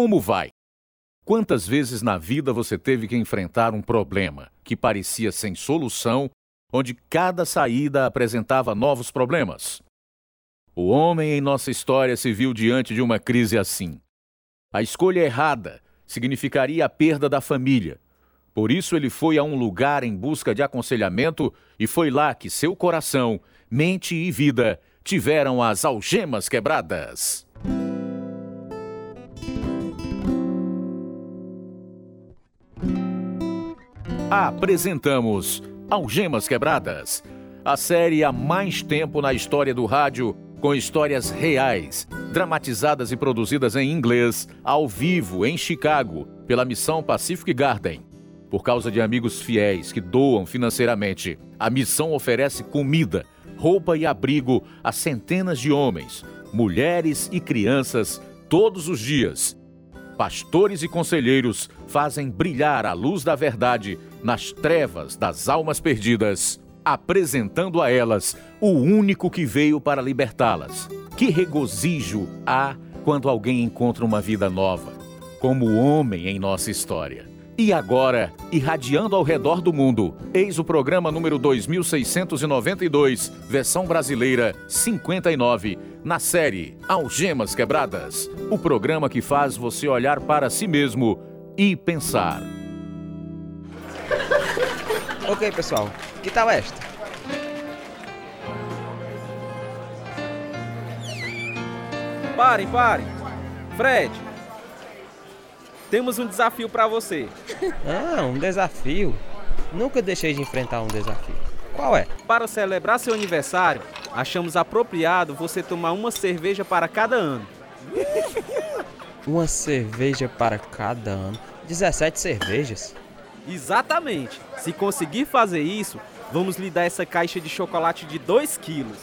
Como vai? Quantas vezes na vida você teve que enfrentar um problema que parecia sem solução, onde cada saída apresentava novos problemas? O homem em nossa história se viu diante de uma crise assim. A escolha errada significaria a perda da família. Por isso ele foi a um lugar em busca de aconselhamento e foi lá que seu coração, mente e vida tiveram as algemas quebradas. Apresentamos Algemas Quebradas, a série há mais tempo na história do rádio, com histórias reais, dramatizadas e produzidas em inglês, ao vivo, em Chicago, pela missão Pacific Garden. Por causa de amigos fiéis que doam financeiramente, a missão oferece comida, roupa e abrigo a centenas de homens, mulheres e crianças todos os dias. Pastores e conselheiros fazem brilhar a luz da verdade nas trevas das almas perdidas, apresentando a elas o único que veio para libertá-las. Que regozijo há quando alguém encontra uma vida nova, como o homem em nossa história. E agora, irradiando ao redor do mundo, eis o programa número 2692, versão brasileira 59, na série Algemas Quebradas. O programa que faz você olhar para si mesmo e pensar. Ok, pessoal, que tal esta? Parem, parem. Fred, temos um desafio para você. Ah, um desafio. Nunca deixei de enfrentar um desafio. Qual é? Para celebrar seu aniversário, achamos apropriado você tomar uma cerveja para cada ano. Uma cerveja para cada ano. 17 cervejas? Exatamente. Se conseguir fazer isso, vamos lhe dar essa caixa de chocolate de 2 quilos.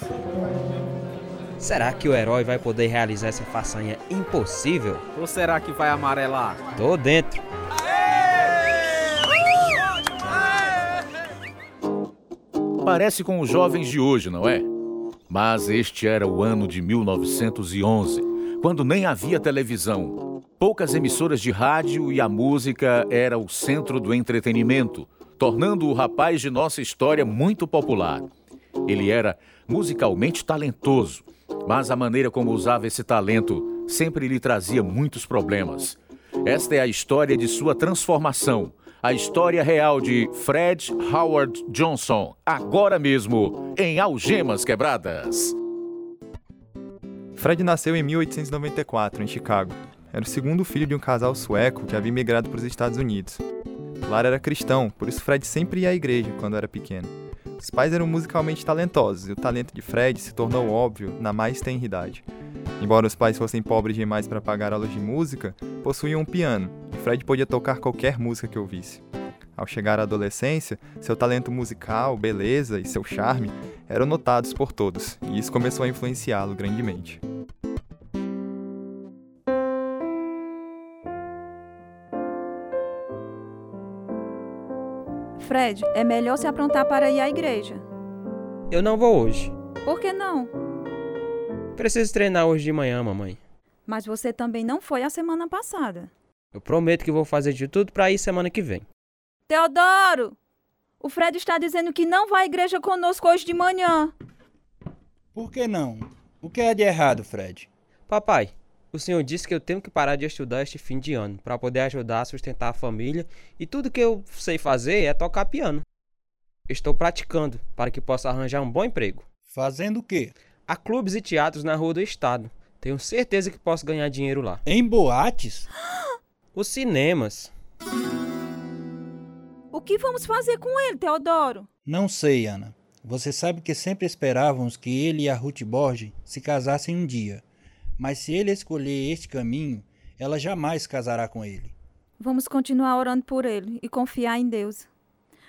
Será que o herói vai poder realizar essa façanha impossível? Ou será que vai amarelar? Tô dentro. Parece com os jovens de hoje, não é? Mas este era o ano de 1911, quando nem havia televisão. Poucas emissoras de rádio e a música era o centro do entretenimento, tornando o rapaz de nossa história muito popular. Ele era musicalmente talentoso, mas a maneira como usava esse talento sempre lhe trazia muitos problemas. Esta é a história de sua transformação, a história real de Fred Howard Johnson, agora mesmo em Algemas Quebradas. Fred nasceu em 1894, em Chicago. Era o segundo filho de um casal sueco que havia migrado para os Estados Unidos. Lara era cristão, por isso Fred sempre ia à igreja quando era pequeno. Os pais eram musicalmente talentosos e o talento de Fred se tornou óbvio na mais tenra idade. Embora os pais fossem pobres demais para pagar aulas de música, possuíam um piano e Fred podia tocar qualquer música que ouvisse. Ao chegar à adolescência, seu talento musical, beleza e seu charme eram notados por todos, e isso começou a influenciá-lo grandemente. Fred, é melhor se aprontar para ir à igreja. Eu não vou hoje. Por que não? Preciso treinar hoje de manhã, mamãe. Mas você também não foi a semana passada. Eu prometo que vou fazer de tudo para ir semana que vem. Teodoro! O Fred está dizendo que não vai à igreja conosco hoje de manhã. Por que não? O que é de errado, Fred? Papai, o senhor disse que eu tenho que parar de estudar este fim de ano para poder ajudar a sustentar a família e tudo que eu sei fazer é tocar piano. Estou praticando para que possa arranjar um bom emprego. Fazendo o quê? Há clubes e teatros na rua do estado. Tenho certeza que posso ganhar dinheiro lá. Em boates? Os cinemas. O que vamos fazer com ele, Teodoro? Não sei, Ana. Você sabe que sempre esperávamos que ele e a Ruth Borges se casassem um dia. Mas se ele escolher este caminho, ela jamais casará com ele. Vamos continuar orando por ele e confiar em Deus.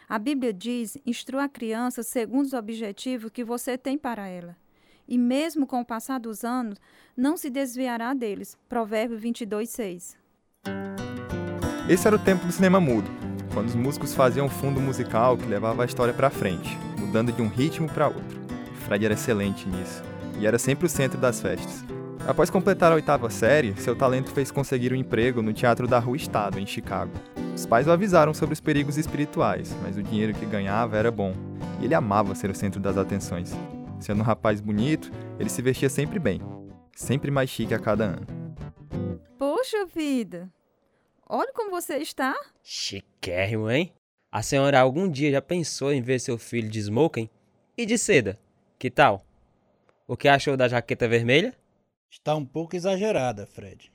A Bíblia diz: instrua a criança segundo os objetivos que você tem para ela. E mesmo com o passar dos anos, não se desviará deles. Provérbio 22, 6. Esse era o tempo do cinema mudo, quando os músicos faziam um fundo musical que levava a história para frente, mudando de um ritmo para outro. Fred era excelente nisso, e era sempre o centro das festas. Após completar a oitava série, seu talento fez conseguir um emprego no Teatro da Rua Estado, em Chicago. Os pais o avisaram sobre os perigos espirituais, mas o dinheiro que ganhava era bom, e ele amava ser o centro das atenções. Sendo um rapaz bonito, ele se vestia sempre bem, sempre mais chique a cada ano. Poxa vida! Olha como você está. Chiquérrimo, hein? A senhora algum dia já pensou em ver seu filho de smoking? E de seda? Que tal? O que achou da jaqueta vermelha? Está um pouco exagerada, Fred.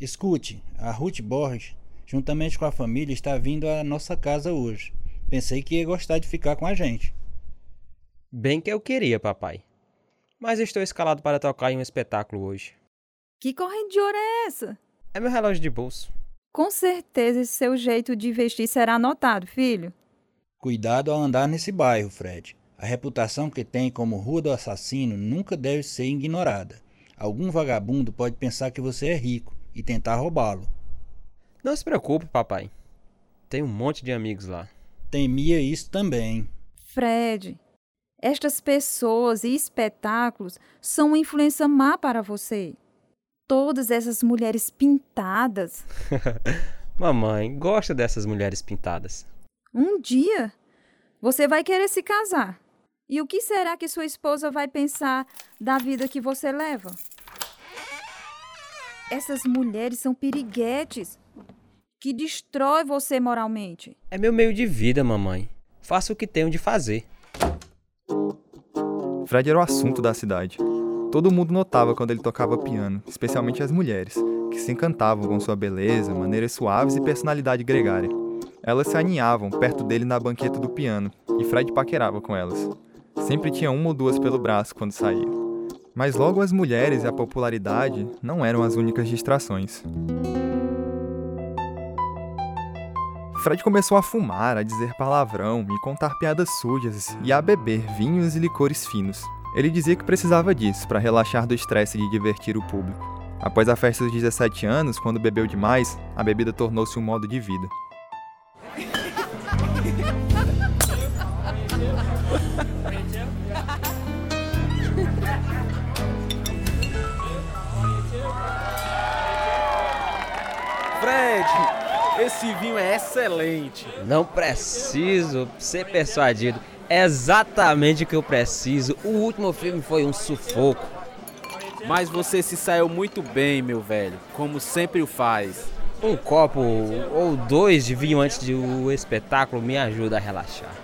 Escute, a Ruth Borges, juntamente com a família, está vindo à nossa casa hoje. Pensei que ia gostar de ficar com a gente. Bem que eu queria, papai. Mas estou escalado para tocar em um espetáculo hoje. Que corrente de ouro é essa? É meu relógio de bolso. Com certeza esse seu jeito de vestir será notado, filho. Cuidado ao andar nesse bairro, Fred. A reputação que tem como Rua do Assassino nunca deve ser ignorada. Algum vagabundo pode pensar que você é rico e tentar roubá-lo. Não se preocupe, papai. Tem um monte de amigos lá. Temia isso também. Fred, estas pessoas e espetáculos são uma influência má para você. Todas essas mulheres pintadas. Mamãe, gosta dessas mulheres pintadas. Um dia você vai querer se casar. E o que será que sua esposa vai pensar da vida que você leva? Essas mulheres são piriguetes que destrói você moralmente. É meu meio de vida, mamãe. Faço o que tenho de fazer. Fred era o assunto da cidade. Todo mundo notava quando ele tocava piano, especialmente as mulheres, que se encantavam com sua beleza, maneiras suaves e personalidade gregária. Elas se aninhavam perto dele na banqueta do piano, e Fred paquerava com elas. Sempre tinha uma ou duas pelo braço quando saía. Mas logo as mulheres e a popularidade não eram as únicas distrações. Fred começou a fumar, a dizer palavrão e contar piadas sujas e a beber vinhos e licores finos. Ele dizia que precisava disso para relaxar do estresse de divertir o público. Após a festa dos 17 anos, quando bebeu demais, a bebida tornou-se um modo de vida. Esse vinho é excelente. Não preciso ser persuadido. É exatamente o que eu preciso. O último filme foi um sufoco. Mas você se saiu muito bem, meu velho, como sempre o faz. Um copo ou dois de vinho antes do espetáculo me ajuda a relaxar.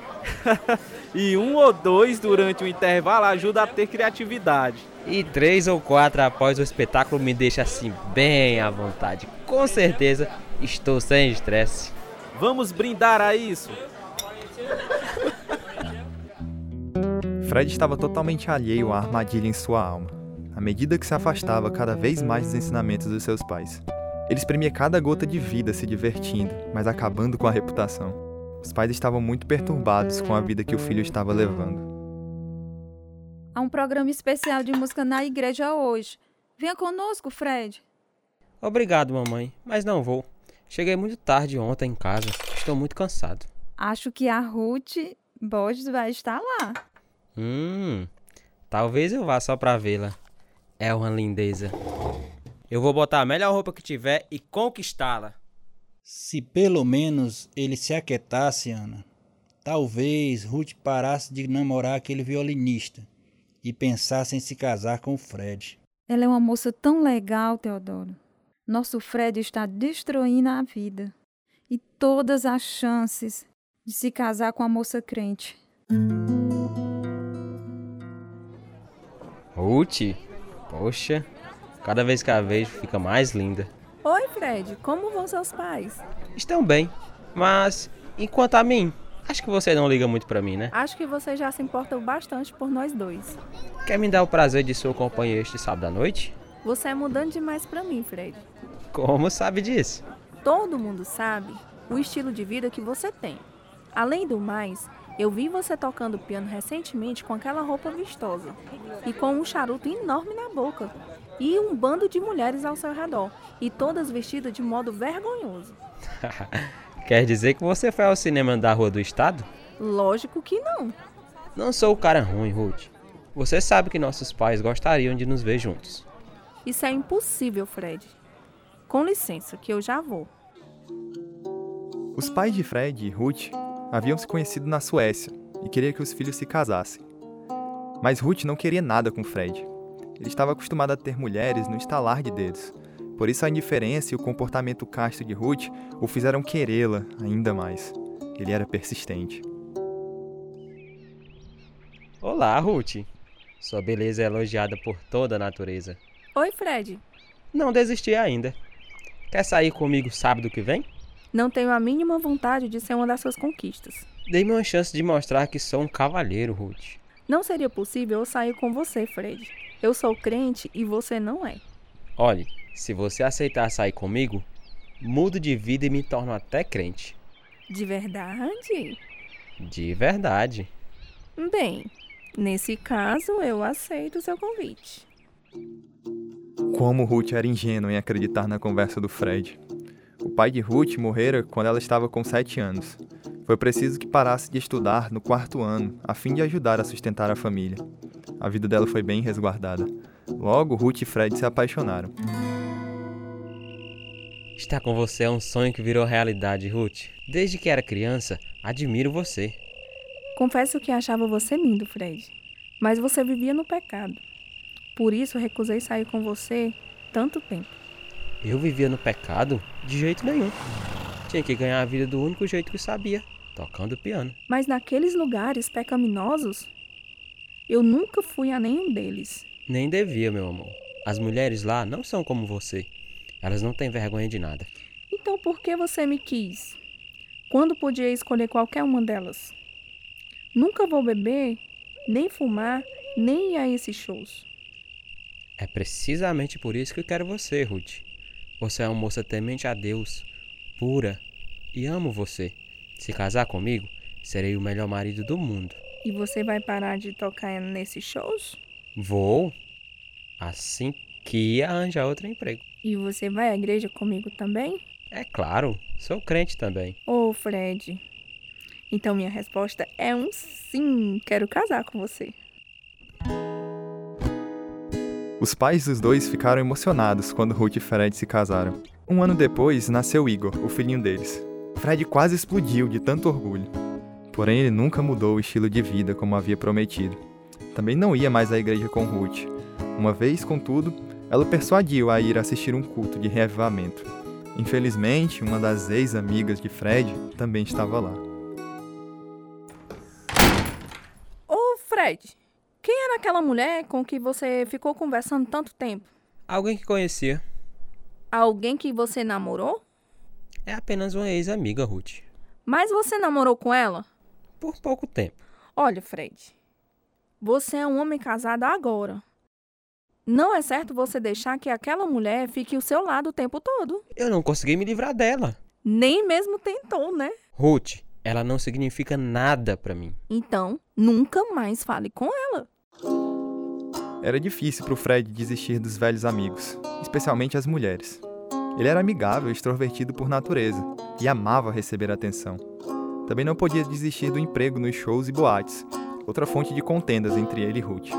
e um ou dois durante o intervalo ajuda a ter criatividade. E três ou quatro após o espetáculo me deixa assim bem à vontade. Com certeza estou sem estresse. Vamos brindar a isso. Fred estava totalmente alheio à armadilha em sua alma, à medida que se afastava cada vez mais dos ensinamentos dos seus pais. Ele espremia cada gota de vida se divertindo, mas acabando com a reputação. Os pais estavam muito perturbados com a vida que o filho estava levando. Há um programa especial de música na igreja hoje. Venha conosco, Fred. Obrigado, mamãe, mas não vou. Cheguei muito tarde ontem em casa. Estou muito cansado. Acho que a Ruth Borges vai estar lá. Hum, talvez eu vá só pra vê-la. É uma lindeza. Eu vou botar a melhor roupa que tiver e conquistá-la. Se pelo menos ele se aquietasse, Ana, talvez Ruth parasse de namorar aquele violinista e pensasse em se casar com o Fred. Ela é uma moça tão legal, Teodoro. Nosso Fred está destruindo a vida e todas as chances de se casar com a moça crente. Ruth, poxa, cada vez que a vejo fica mais linda. Oi, Fred, como vão seus pais? Estão bem, mas enquanto a mim, acho que você não liga muito para mim, né? Acho que você já se importa bastante por nós dois. Quer me dar o prazer de sua companhia este sábado à noite? Você é mudando demais para mim, Fred. Como sabe disso? Todo mundo sabe o estilo de vida que você tem. Além do mais, eu vi você tocando piano recentemente com aquela roupa vistosa e com um charuto enorme na boca e um bando de mulheres ao seu redor e todas vestidas de modo vergonhoso. Quer dizer que você foi ao cinema da Rua do Estado? Lógico que não. Não sou o cara ruim, Ruth. Você sabe que nossos pais gostariam de nos ver juntos. Isso é impossível, Fred. Com licença, que eu já vou. Os pais de Fred e Ruth haviam se conhecido na Suécia e queria que os filhos se casassem. Mas Ruth não queria nada com Fred. Ele estava acostumado a ter mulheres no estalar de dedos. Por isso a indiferença e o comportamento casto de Ruth o fizeram querê-la ainda mais. Ele era persistente. Olá, Ruth. Sua beleza é elogiada por toda a natureza. Oi, Fred. Não desisti ainda. Quer sair comigo sábado que vem? Não tenho a mínima vontade de ser uma das suas conquistas. Dê-me uma chance de mostrar que sou um cavalheiro, Ruth. Não seria possível eu sair com você, Fred. Eu sou crente e você não é. Olhe, se você aceitar sair comigo, mudo de vida e me torno até crente. De verdade? De verdade. Bem, nesse caso eu aceito o seu convite. Como Ruth era ingênua em acreditar na conversa do Fred. O pai de Ruth morrera quando ela estava com sete anos. Foi preciso que parasse de estudar no quarto ano, a fim de ajudar a sustentar a família. A vida dela foi bem resguardada. Logo, Ruth e Fred se apaixonaram. Estar com você é um sonho que virou realidade, Ruth. Desde que era criança, admiro você. Confesso que achava você lindo, Fred. Mas você vivia no pecado. Por isso recusei sair com você tanto tempo. Eu vivia no pecado? De jeito nenhum. Tinha que ganhar a vida do único jeito que sabia, tocando piano. Mas naqueles lugares pecaminosos, eu nunca fui a nenhum deles. Nem devia, meu amor. As mulheres lá não são como você. Elas não têm vergonha de nada. Então por que você me quis? Quando podia escolher qualquer uma delas? Nunca vou beber, nem fumar, nem ir a esses shows. É precisamente por isso que eu quero você, Ruth. Você é uma moça temente a Deus, pura, e amo você. Se casar comigo, serei o melhor marido do mundo. E você vai parar de tocar nesses shows? Vou, assim que arranjar outro emprego. E você vai à igreja comigo também? É claro, sou crente também. Ô, oh, Fred. Então minha resposta é um sim. Quero casar com você. Os pais dos dois ficaram emocionados quando Ruth e Fred se casaram. Um ano depois, nasceu Igor, o filhinho deles. Fred quase explodiu de tanto orgulho. Porém, ele nunca mudou o estilo de vida como havia prometido. Também não ia mais à igreja com Ruth. Uma vez, contudo, ela persuadiu a ir assistir um culto de reavivamento. Infelizmente, uma das ex-amigas de Fred também estava lá. Ô, Fred, quem era aquela mulher com que você ficou conversando tanto tempo? Alguém que conhecia. Alguém que você namorou? É apenas uma ex-amiga, Ruth. Mas você namorou com ela? Por pouco tempo. Olha, Fred. Você é um homem casado agora. Não é certo você deixar que aquela mulher fique ao seu lado o tempo todo. Eu não consegui me livrar dela. Nem mesmo tentou, né? Ruth, ela não significa nada para mim. Então, nunca mais fale com ela. Era difícil para o Fred desistir dos velhos amigos, especialmente as mulheres. Ele era amigável e extrovertido por natureza e amava receber atenção. Também não podia desistir do emprego nos shows e boates, outra fonte de contendas entre ele e Ruth.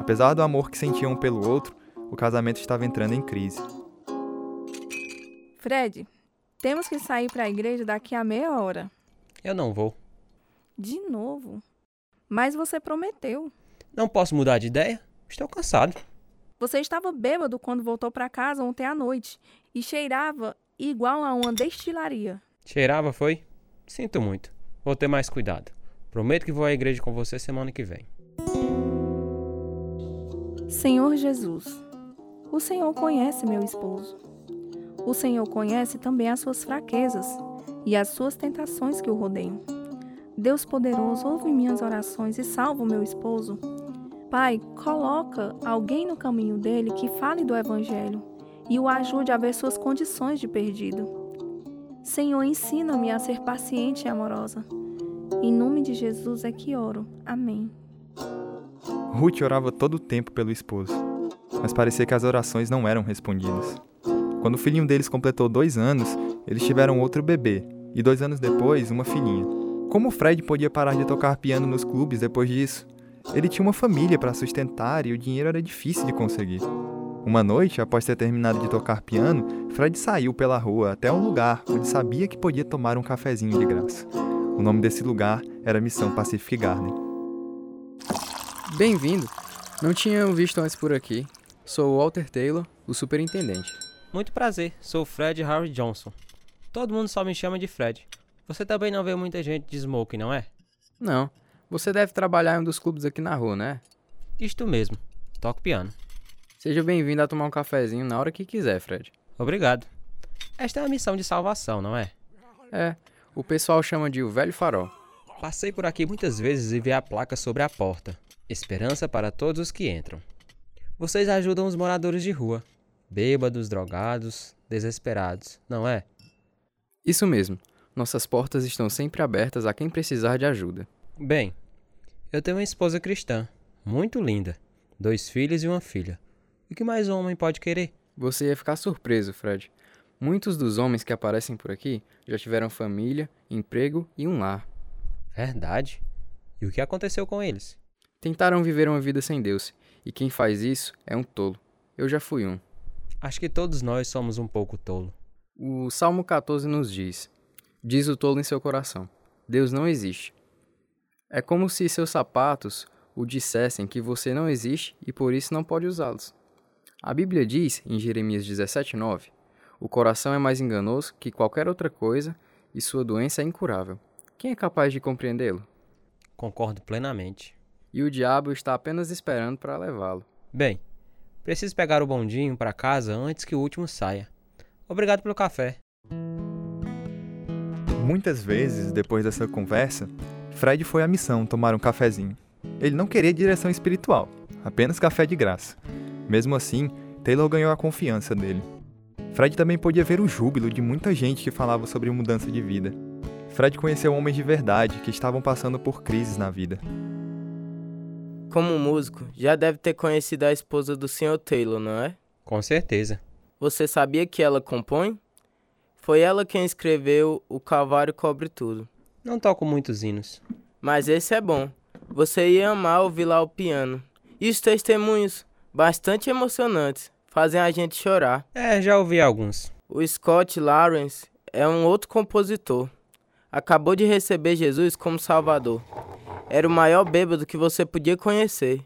Apesar do amor que sentiam um pelo outro, o casamento estava entrando em crise. Fred, temos que sair para a igreja daqui a meia hora. Eu não vou. De novo? Mas você prometeu. Não posso mudar de ideia? Estou cansado. Você estava bêbado quando voltou para casa ontem à noite e cheirava igual a uma destilaria. Cheirava, foi? Sinto muito. Vou ter mais cuidado. Prometo que vou à igreja com você semana que vem. Senhor Jesus, o Senhor conhece meu esposo. O Senhor conhece também as suas fraquezas e as suas tentações que o rodeiam. Deus poderoso, ouve minhas orações e salva o meu esposo Pai, coloca alguém no caminho dele que fale do Evangelho e o ajude a ver suas condições de perdido. Senhor, ensina-me a ser paciente e amorosa. Em nome de Jesus é que oro. Amém. Ruth orava todo o tempo pelo esposo, mas parecia que as orações não eram respondidas. Quando o filhinho deles completou dois anos, eles tiveram outro bebê, e dois anos depois, uma filhinha. Como Fred podia parar de tocar piano nos clubes depois disso? Ele tinha uma família para sustentar e o dinheiro era difícil de conseguir. Uma noite, após ter terminado de tocar piano, Fred saiu pela rua até um lugar onde sabia que podia tomar um cafezinho de graça. O nome desse lugar era Missão Pacific Garden. Bem-vindo! Não tinha visto antes por aqui. Sou o Walter Taylor, o superintendente. Muito prazer, sou Fred Harry Johnson. Todo mundo só me chama de Fred. Você também não vê muita gente de smoke, não é? Não. Você deve trabalhar em um dos clubes aqui na rua, né? Isto mesmo. Toco piano. Seja bem-vindo a tomar um cafezinho na hora que quiser, Fred. Obrigado. Esta é uma missão de salvação, não é? É. O pessoal chama de o velho farol. Passei por aqui muitas vezes e vi a placa sobre a porta. Esperança para todos os que entram. Vocês ajudam os moradores de rua. Bêbados, drogados, desesperados, não é? Isso mesmo. Nossas portas estão sempre abertas a quem precisar de ajuda. Bem, eu tenho uma esposa cristã, muito linda. Dois filhos e uma filha. O que mais um homem pode querer? Você ia ficar surpreso, Fred. Muitos dos homens que aparecem por aqui já tiveram família, emprego e um lar. Verdade. E o que aconteceu com eles? Tentaram viver uma vida sem Deus, e quem faz isso é um tolo. Eu já fui um. Acho que todos nós somos um pouco tolo. O Salmo 14 nos diz: Diz o tolo em seu coração: Deus não existe. É como se seus sapatos o dissessem que você não existe e por isso não pode usá-los. A Bíblia diz, em Jeremias 17:9, o coração é mais enganoso que qualquer outra coisa e sua doença é incurável. Quem é capaz de compreendê-lo? Concordo plenamente. E o diabo está apenas esperando para levá-lo. Bem, preciso pegar o bondinho para casa antes que o último saia. Obrigado pelo café. Muitas vezes, depois dessa conversa, Fred foi à missão tomar um cafezinho. Ele não queria direção espiritual, apenas café de graça. Mesmo assim, Taylor ganhou a confiança dele. Fred também podia ver o júbilo de muita gente que falava sobre mudança de vida. Fred conheceu homens de verdade que estavam passando por crises na vida. Como músico, já deve ter conhecido a esposa do Sr. Taylor, não é? Com certeza. Você sabia que ela compõe? Foi ela quem escreveu O Calvário Cobre Tudo. Não toco muitos hinos. Mas esse é bom. Você ia amar ouvir lá o piano. E os testemunhos, bastante emocionantes, fazem a gente chorar. É, já ouvi alguns. O Scott Lawrence é um outro compositor. Acabou de receber Jesus como Salvador. Era o maior bêbado que você podia conhecer.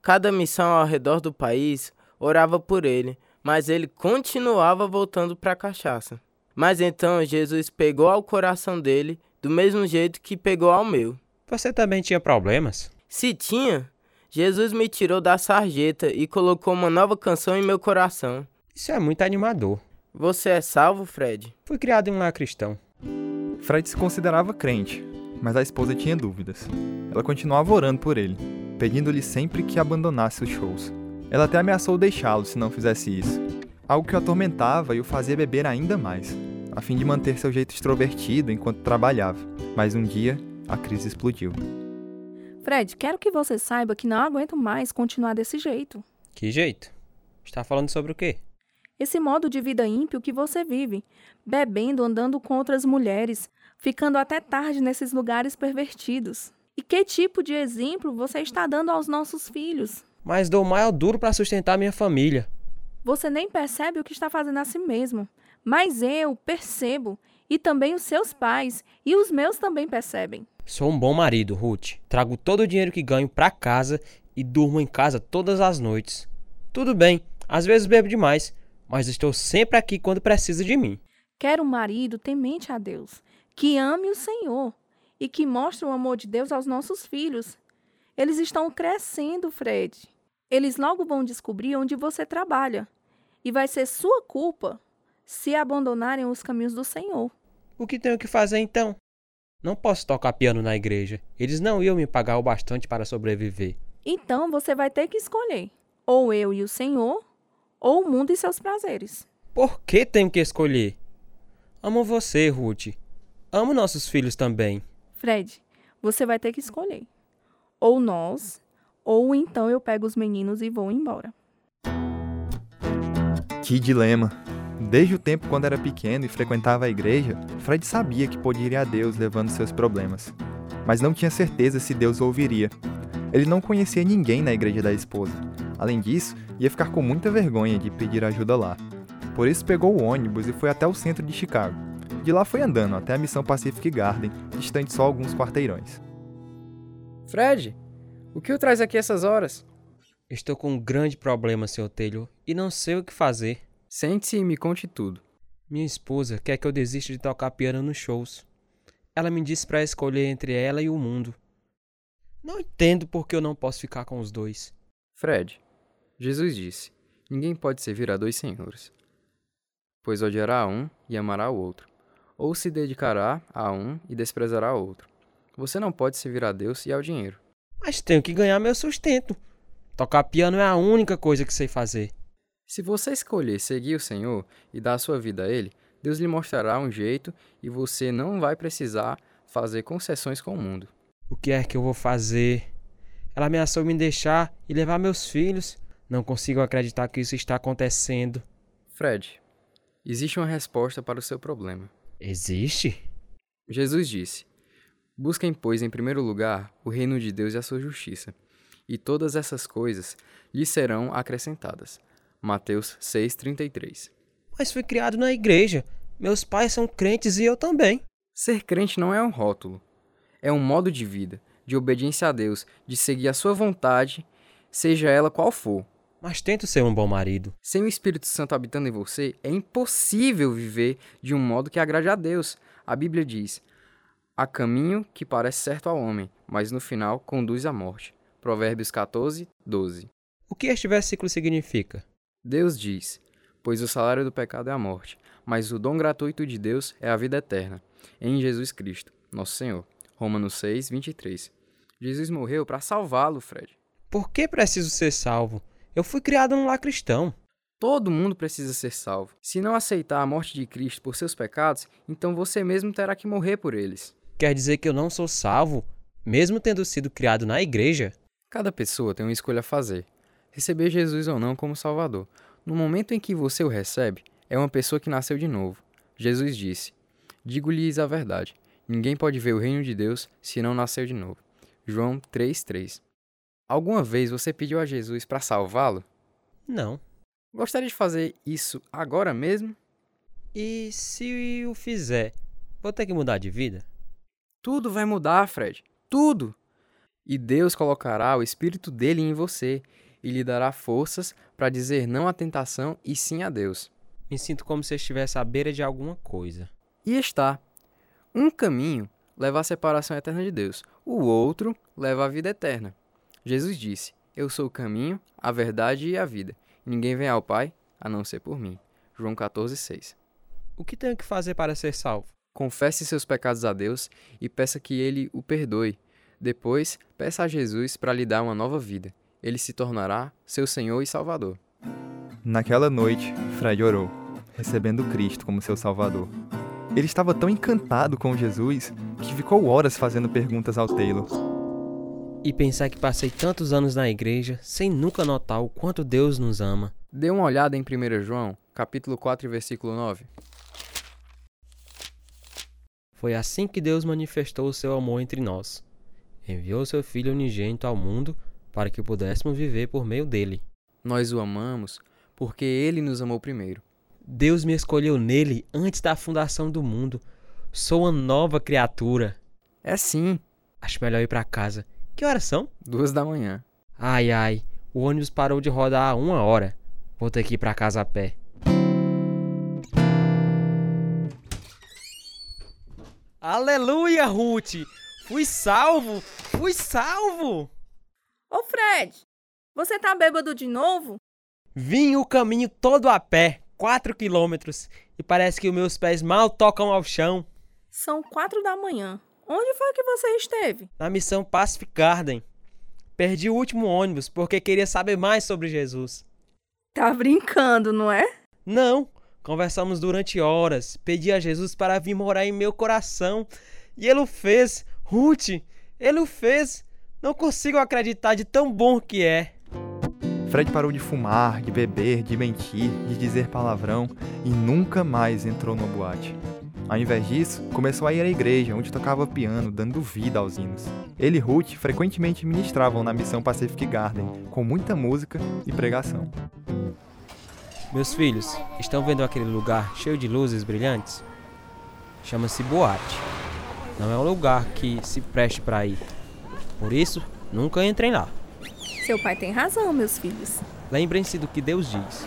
Cada missão ao redor do país orava por ele, mas ele continuava voltando para a cachaça. Mas então Jesus pegou ao coração dele do mesmo jeito que pegou ao meu. Você também tinha problemas? Se tinha, Jesus me tirou da sarjeta e colocou uma nova canção em meu coração. Isso é muito animador. Você é salvo, Fred? Fui criado em um lar cristão. Fred se considerava crente, mas a esposa tinha dúvidas. Ela continuava orando por ele, pedindo-lhe sempre que abandonasse os shows. Ela até ameaçou deixá-lo se não fizesse isso, algo que o atormentava e o fazia beber ainda mais, a fim de manter seu jeito extrovertido enquanto trabalhava. Mas um dia, a crise explodiu. Fred, quero que você saiba que não aguento mais continuar desse jeito. Que jeito? Está falando sobre o quê? Esse modo de vida ímpio que você vive, bebendo, andando com outras mulheres, ficando até tarde nesses lugares pervertidos. E que tipo de exemplo você está dando aos nossos filhos? Mas dou o maior duro para sustentar minha família. Você nem percebe o que está fazendo a si mesmo. Mas eu percebo. E também os seus pais. E os meus também percebem. Sou um bom marido, Ruth. Trago todo o dinheiro que ganho para casa e durmo em casa todas as noites. Tudo bem, às vezes bebo demais, mas estou sempre aqui quando precisa de mim. Quero um marido temente a Deus, que ame o Senhor e que mostre o amor de Deus aos nossos filhos. Eles estão crescendo, Fred. Eles logo vão descobrir onde você trabalha. E vai ser sua culpa se abandonarem os caminhos do Senhor. O que tenho que fazer então? Não posso tocar piano na igreja. Eles não iam me pagar o bastante para sobreviver. Então você vai ter que escolher: ou eu e o Senhor, ou o mundo e seus prazeres. Por que tenho que escolher? Amo você, Ruth. Amo nossos filhos também. Fred, você vai ter que escolher: ou nós, ou então eu pego os meninos e vou embora. Que dilema! Desde o tempo quando era pequeno e frequentava a igreja, Fred sabia que podia ir a Deus levando seus problemas, mas não tinha certeza se Deus ouviria. Ele não conhecia ninguém na igreja da esposa. Além disso, ia ficar com muita vergonha de pedir ajuda lá. Por isso pegou o ônibus e foi até o centro de Chicago. De lá foi andando até a missão Pacific Garden, distante só alguns quarteirões. Fred, o que o traz aqui essas horas? Estou com um grande problema, Sr. Taylor, e não sei o que fazer. Sente-se e me conte tudo. Minha esposa quer que eu desista de tocar piano nos shows. Ela me disse para escolher entre ela e o mundo. Não entendo por que eu não posso ficar com os dois. Fred, Jesus disse: Ninguém pode servir a dois senhores, pois odiará um e amará o outro, ou se dedicará a um e desprezará o outro. Você não pode servir a Deus e ao dinheiro. Mas tenho que ganhar meu sustento. Tocar piano é a única coisa que sei fazer. Se você escolher seguir o Senhor e dar a sua vida a Ele, Deus lhe mostrará um jeito e você não vai precisar fazer concessões com o mundo. O que é que eu vou fazer? Ela ameaçou me deixar e levar meus filhos. Não consigo acreditar que isso está acontecendo. Fred, existe uma resposta para o seu problema. Existe? Jesus disse: Busquem, pois, em primeiro lugar o reino de Deus e a sua justiça, e todas essas coisas lhe serão acrescentadas. Mateus 6,33 Mas fui criado na igreja. Meus pais são crentes e eu também. Ser crente não é um rótulo. É um modo de vida, de obediência a Deus, de seguir a sua vontade, seja ela qual for. Mas tento ser um bom marido. Sem o Espírito Santo habitando em você, é impossível viver de um modo que agrade a Deus. A Bíblia diz: Há caminho que parece certo ao homem, mas no final conduz à morte. Provérbios 14, 12. O que este versículo significa? Deus diz: Pois o salário do pecado é a morte, mas o dom gratuito de Deus é a vida eterna, em Jesus Cristo, nosso Senhor. Romanos 6, 23. Jesus morreu para salvá-lo, Fred. Por que preciso ser salvo? Eu fui criado num lar cristão. Todo mundo precisa ser salvo. Se não aceitar a morte de Cristo por seus pecados, então você mesmo terá que morrer por eles. Quer dizer que eu não sou salvo, mesmo tendo sido criado na igreja? Cada pessoa tem uma escolha a fazer receber Jesus ou não como Salvador. No momento em que você o recebe, é uma pessoa que nasceu de novo. Jesus disse: Digo-lhes a verdade: ninguém pode ver o reino de Deus se não nasceu de novo. João 3,3 Alguma vez você pediu a Jesus para salvá-lo? Não. Gostaria de fazer isso agora mesmo? E se o fizer, vou ter que mudar de vida? Tudo vai mudar, Fred. Tudo! E Deus colocará o Espírito dele em você e lhe dará forças para dizer não à tentação e sim a Deus. Me sinto como se estivesse à beira de alguma coisa. E está. Um caminho leva à separação eterna de Deus, o outro leva à vida eterna. Jesus disse: Eu sou o caminho, a verdade e a vida. Ninguém vem ao Pai a não ser por mim. João 14,6. O que tenho que fazer para ser salvo? Confesse seus pecados a Deus e peça que Ele o perdoe. Depois, peça a Jesus para lhe dar uma nova vida ele se tornará seu Senhor e Salvador. Naquela noite, Fred orou, recebendo Cristo como seu Salvador. Ele estava tão encantado com Jesus que ficou horas fazendo perguntas ao Taylor. E pensar que passei tantos anos na igreja sem nunca notar o quanto Deus nos ama. Dê uma olhada em 1 João, capítulo 4, versículo 9. Foi assim que Deus manifestou o seu amor entre nós. Enviou seu Filho unigênito ao mundo para que pudéssemos viver por meio dele. Nós o amamos porque ele nos amou primeiro. Deus me escolheu nele antes da fundação do mundo. Sou uma nova criatura. É sim. Acho melhor ir para casa. Que horas são? Duas da manhã. Ai, ai. O ônibus parou de rodar há uma hora. Vou ter que ir para casa a pé. Aleluia, Ruth! Fui salvo! Fui salvo! Ô Fred, você tá bêbado de novo? Vim o caminho todo a pé, 4 quilômetros, e parece que os meus pés mal tocam ao chão. São quatro da manhã. Onde foi que você esteve? Na missão Pacific Garden. Perdi o último ônibus porque queria saber mais sobre Jesus. Tá brincando, não é? Não. Conversamos durante horas. Pedi a Jesus para vir morar em meu coração. E ele o fez. Ruth, ele o fez. Não consigo acreditar de tão bom que é. Fred parou de fumar, de beber, de mentir, de dizer palavrão e nunca mais entrou numa boate. Ao invés disso, começou a ir à igreja, onde tocava piano, dando vida aos hinos. Ele e Ruth frequentemente ministravam na missão Pacific Garden, com muita música e pregação. Meus filhos, estão vendo aquele lugar cheio de luzes brilhantes? Chama-se boate. Não é um lugar que se preste para ir. Por isso, nunca entrem lá. Seu pai tem razão, meus filhos. Lembrem-se do que Deus diz.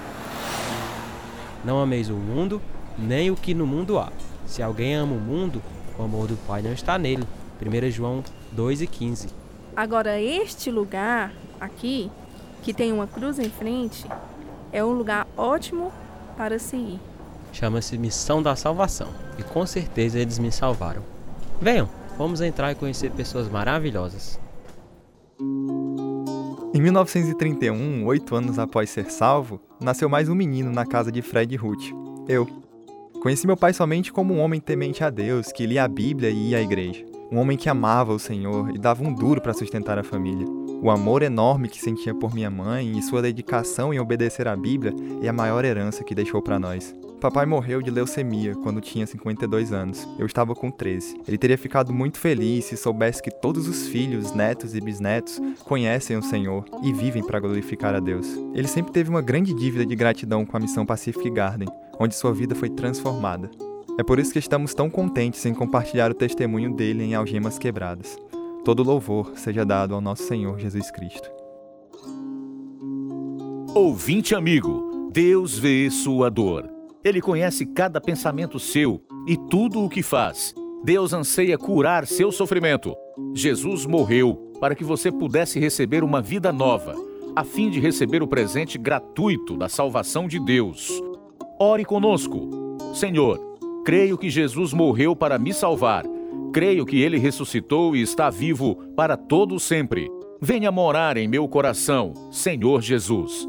Não ameis o mundo, nem o que no mundo há. Se alguém ama o mundo, o amor do Pai não está nele. 1 João 2 e 15. Agora, este lugar aqui, que tem uma cruz em frente, é um lugar ótimo para se ir. Chama-se Missão da Salvação. E com certeza eles me salvaram. Venham, vamos entrar e conhecer pessoas maravilhosas. Em 1931, oito anos após ser salvo, nasceu mais um menino na casa de Fred Ruth. Eu. Conheci meu pai somente como um homem temente a Deus, que lia a Bíblia e ia à igreja. Um homem que amava o Senhor e dava um duro para sustentar a família. O amor enorme que sentia por minha mãe e sua dedicação em obedecer à Bíblia é a maior herança que deixou para nós. Papai morreu de leucemia quando tinha 52 anos. Eu estava com 13. Ele teria ficado muito feliz se soubesse que todos os filhos, netos e bisnetos conhecem o Senhor e vivem para glorificar a Deus. Ele sempre teve uma grande dívida de gratidão com a missão Pacific Garden, onde sua vida foi transformada. É por isso que estamos tão contentes em compartilhar o testemunho dele em Algemas Quebradas. Todo louvor seja dado ao nosso Senhor Jesus Cristo. Ouvinte amigo, Deus vê sua dor. Ele conhece cada pensamento seu e tudo o que faz. Deus anseia curar seu sofrimento. Jesus morreu para que você pudesse receber uma vida nova, a fim de receber o presente gratuito da salvação de Deus. Ore conosco. Senhor, creio que Jesus morreu para me salvar Creio que ele ressuscitou e está vivo para todo sempre. Venha morar em meu coração, Senhor Jesus.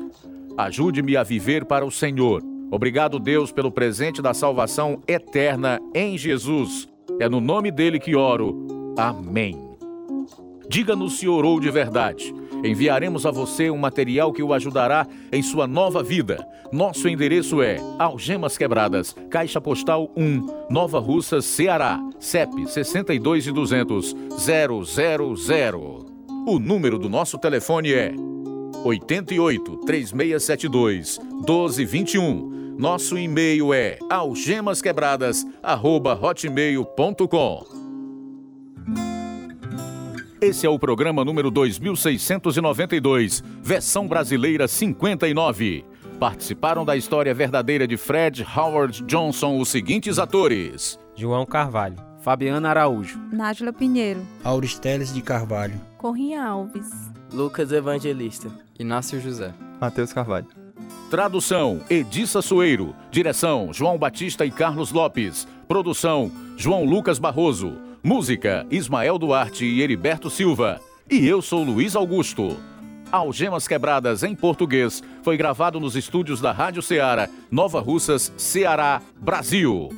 Ajude-me a viver para o Senhor. Obrigado, Deus, pelo presente da salvação eterna em Jesus. É no nome dele que oro. Amém. Diga-nos se orou de verdade. Enviaremos a você um material que o ajudará em sua nova vida. Nosso endereço é Algemas Quebradas, Caixa Postal 1, Nova Russa, Ceará, CEP 62 e 200 000. O número do nosso telefone é 88 3672 1221. Nosso e-mail é algemasquebradas@hotmail.com. Esse é o programa número 2692, versão brasileira 59. Participaram da história verdadeira de Fred Howard Johnson os seguintes atores: João Carvalho, Fabiana Araújo, Nájila Pinheiro, Auristeles de Carvalho, Corrinha Alves, Lucas Evangelista, Inácio José, Matheus Carvalho. Tradução: Edissa Soeiro. Direção: João Batista e Carlos Lopes. Produção: João Lucas Barroso. Música: Ismael Duarte e Heriberto Silva. E eu sou Luiz Augusto. Algemas Quebradas em português foi gravado nos estúdios da Rádio Ceará, Nova Russas, Ceará, Brasil.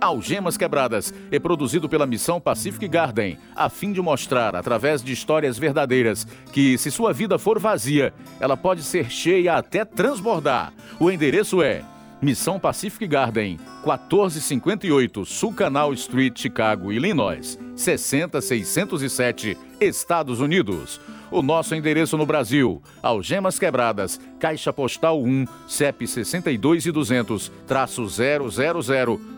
Algemas Quebradas é produzido pela Missão Pacific Garden, a fim de mostrar, através de histórias verdadeiras, que se sua vida for vazia, ela pode ser cheia até transbordar. O endereço é Missão Pacific Garden, 1458 Sul Canal Street, Chicago, Illinois, 60607, Estados Unidos. O nosso endereço no Brasil: Algemas Quebradas, Caixa Postal 1, CEP 62 e 200, traço 000,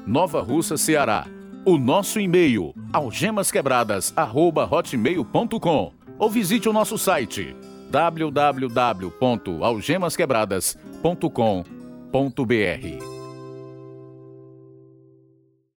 Nova Russa, Ceará. O nosso e-mail: algemasquebradas@hotmail.com ou visite o nosso site www.algemasquebradas.com www.cultura.br.